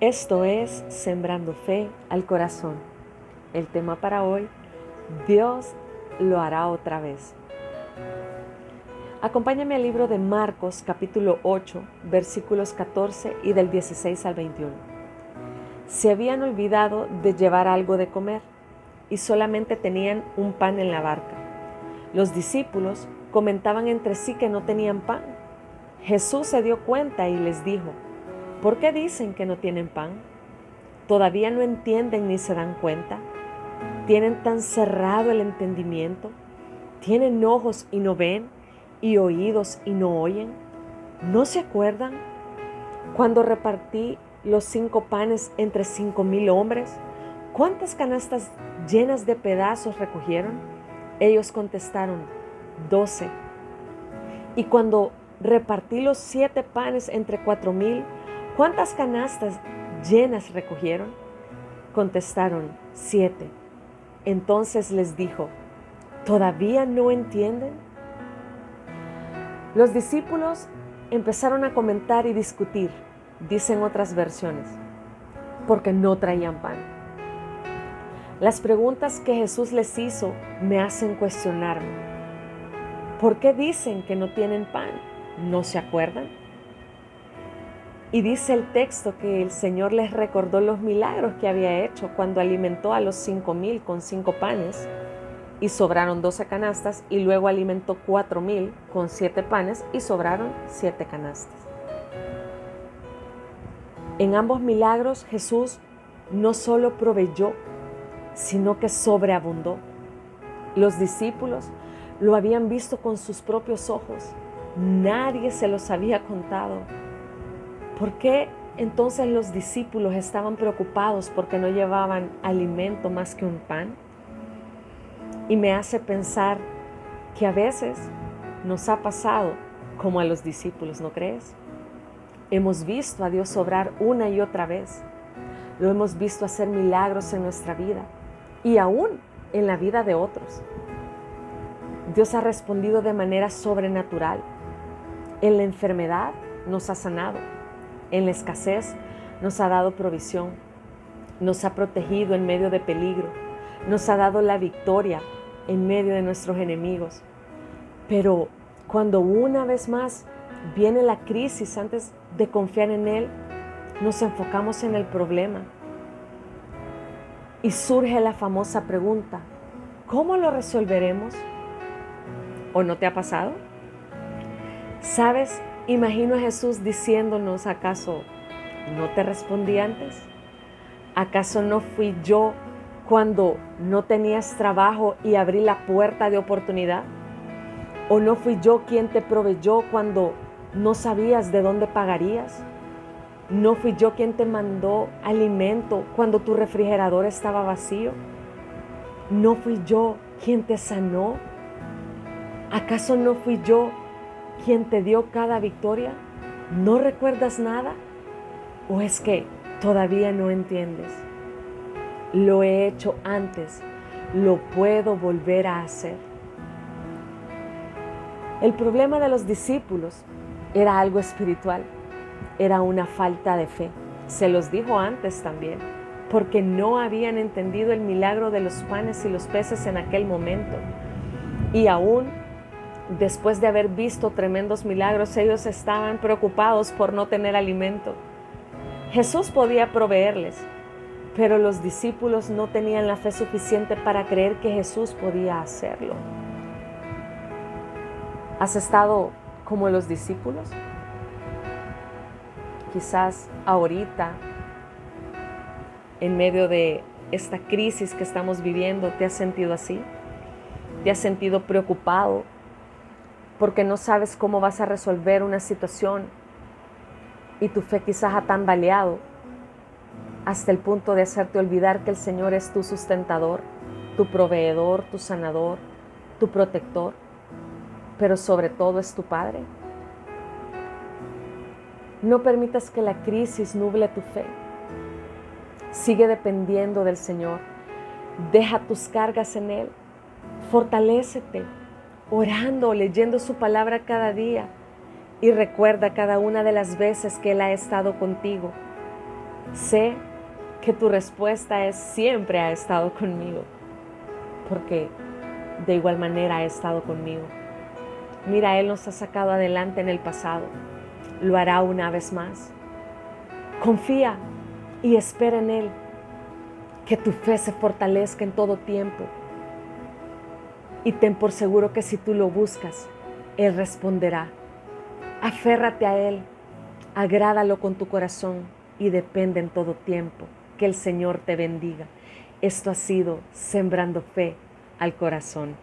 Esto es Sembrando Fe al Corazón. El tema para hoy, Dios lo hará otra vez. Acompáñame al libro de Marcos capítulo 8, versículos 14 y del 16 al 21. Se habían olvidado de llevar algo de comer y solamente tenían un pan en la barca. Los discípulos comentaban entre sí que no tenían pan. Jesús se dio cuenta y les dijo, ¿Por qué dicen que no tienen pan? ¿Todavía no entienden ni se dan cuenta? ¿Tienen tan cerrado el entendimiento? ¿Tienen ojos y no ven? ¿Y oídos y no oyen? ¿No se acuerdan cuando repartí los cinco panes entre cinco mil hombres? ¿Cuántas canastas llenas de pedazos recogieron? Ellos contestaron, doce. Y cuando repartí los siete panes entre cuatro mil, ¿Cuántas canastas llenas recogieron? Contestaron, siete. Entonces les dijo, ¿todavía no entienden? Los discípulos empezaron a comentar y discutir, dicen otras versiones, porque no traían pan. Las preguntas que Jesús les hizo me hacen cuestionarme. ¿Por qué dicen que no tienen pan? ¿No se acuerdan? Y dice el texto que el Señor les recordó los milagros que había hecho cuando alimentó a los cinco mil con cinco panes y sobraron doce canastas y luego alimentó cuatro mil con siete panes y sobraron siete canastas. En ambos milagros Jesús no solo proveyó, sino que sobreabundó. Los discípulos lo habían visto con sus propios ojos. Nadie se los había contado. ¿Por qué entonces los discípulos estaban preocupados porque no llevaban alimento más que un pan? Y me hace pensar que a veces nos ha pasado como a los discípulos, ¿no crees? Hemos visto a Dios obrar una y otra vez. Lo hemos visto hacer milagros en nuestra vida y aún en la vida de otros. Dios ha respondido de manera sobrenatural. En la enfermedad nos ha sanado en la escasez nos ha dado provisión, nos ha protegido en medio de peligro, nos ha dado la victoria en medio de nuestros enemigos. Pero cuando una vez más viene la crisis antes de confiar en Él, nos enfocamos en el problema. Y surge la famosa pregunta, ¿cómo lo resolveremos? ¿O no te ha pasado? ¿Sabes? Imagino a Jesús diciéndonos, ¿acaso no te respondí antes? ¿Acaso no fui yo cuando no tenías trabajo y abrí la puerta de oportunidad? ¿O no fui yo quien te proveyó cuando no sabías de dónde pagarías? ¿No fui yo quien te mandó alimento cuando tu refrigerador estaba vacío? ¿No fui yo quien te sanó? ¿Acaso no fui yo quien te dio cada victoria? ¿No recuerdas nada? ¿O es que todavía no entiendes? Lo he hecho antes, lo puedo volver a hacer. El problema de los discípulos era algo espiritual, era una falta de fe. Se los dijo antes también, porque no habían entendido el milagro de los panes y los peces en aquel momento. Y aún después de haber visto tremendos milagros, ellos estaban preocupados por no tener alimento. Jesús podía proveerles, pero los discípulos no tenían la fe suficiente para creer que Jesús podía hacerlo. ¿Has estado como los discípulos? Quizás ahorita, en medio de esta crisis que estamos viviendo, te has sentido así. Te has sentido preocupado porque no sabes cómo vas a resolver una situación y tu fe quizás ha tambaleado hasta el punto de hacerte olvidar que el Señor es tu sustentador, tu proveedor, tu sanador, tu protector, pero sobre todo es tu Padre. No permitas que la crisis nuble tu fe. Sigue dependiendo del Señor. Deja tus cargas en Él. Fortalécete orando, leyendo su palabra cada día y recuerda cada una de las veces que Él ha estado contigo. Sé que tu respuesta es siempre ha estado conmigo, porque de igual manera ha estado conmigo. Mira, Él nos ha sacado adelante en el pasado, lo hará una vez más. Confía y espera en Él, que tu fe se fortalezca en todo tiempo. Y ten por seguro que si tú lo buscas, Él responderá. Aférrate a Él, agrádalo con tu corazón y depende en todo tiempo. Que el Señor te bendiga. Esto ha sido Sembrando Fe al Corazón.